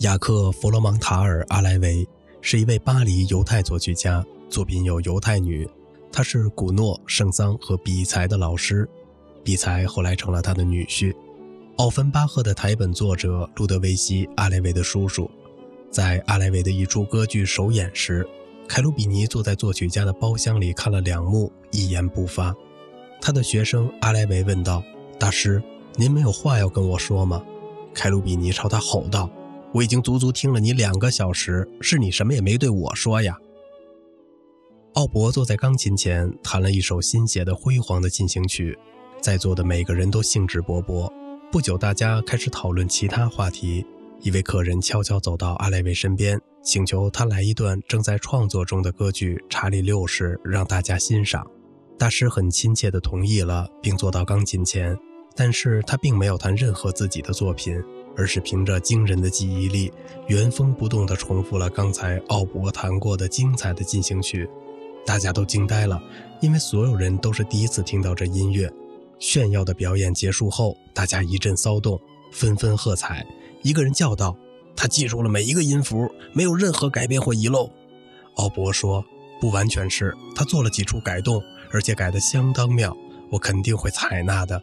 雅克·弗罗芒塔尔·阿莱维是一位巴黎犹太作曲家，作品有《犹太女》。他是古诺、圣桑和比才的老师，比才后来成了他的女婿。奥芬巴赫的台本作者路德维希·阿莱维的叔叔，在阿莱维的一出歌剧首演时，凯鲁比尼坐在作曲家的包厢里看了两幕，一言不发。他的学生阿莱维问道：“大师，您没有话要跟我说吗？”凯鲁比尼朝他吼道：“我已经足足听了你两个小时，是你什么也没对我说呀！”奥博坐在钢琴前，弹了一首新写的辉煌的进行曲，在座的每个人都兴致勃勃。不久，大家开始讨论其他话题。一位客人悄悄走到阿莱维身边，请求他来一段正在创作中的歌剧《查理六世》，让大家欣赏。大师很亲切地同意了，并坐到钢琴前。但是他并没有弹任何自己的作品，而是凭着惊人的记忆力，原封不动地重复了刚才奥伯弹过的精彩的进行曲。大家都惊呆了，因为所有人都是第一次听到这音乐。炫耀的表演结束后，大家一阵骚动，纷纷喝彩。一个人叫道：“他记住了每一个音符，没有任何改变或遗漏。”奥伯说：“不完全是，他做了几处改动，而且改得相当妙。我肯定会采纳的。”